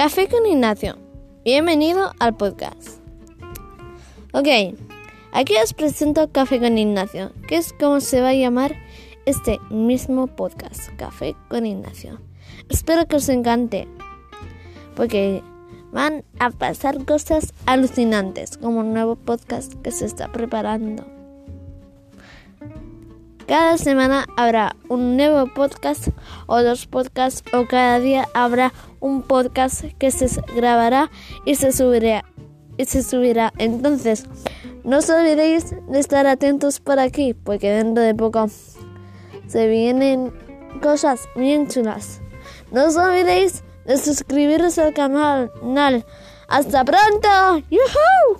Café con Ignacio. Bienvenido al podcast. Ok, aquí os presento Café con Ignacio, que es como se va a llamar este mismo podcast, Café con Ignacio. Espero que os encante, porque van a pasar cosas alucinantes, como un nuevo podcast que se está preparando. Cada semana habrá un nuevo podcast o dos podcasts o cada día habrá un podcast que se grabará y se subirá. Y se subirá. Entonces, no os olvidéis de estar atentos por aquí porque dentro de poco se vienen cosas bien chulas. No os olvidéis de suscribiros al canal. ¡Hasta pronto! ¡Yuhu!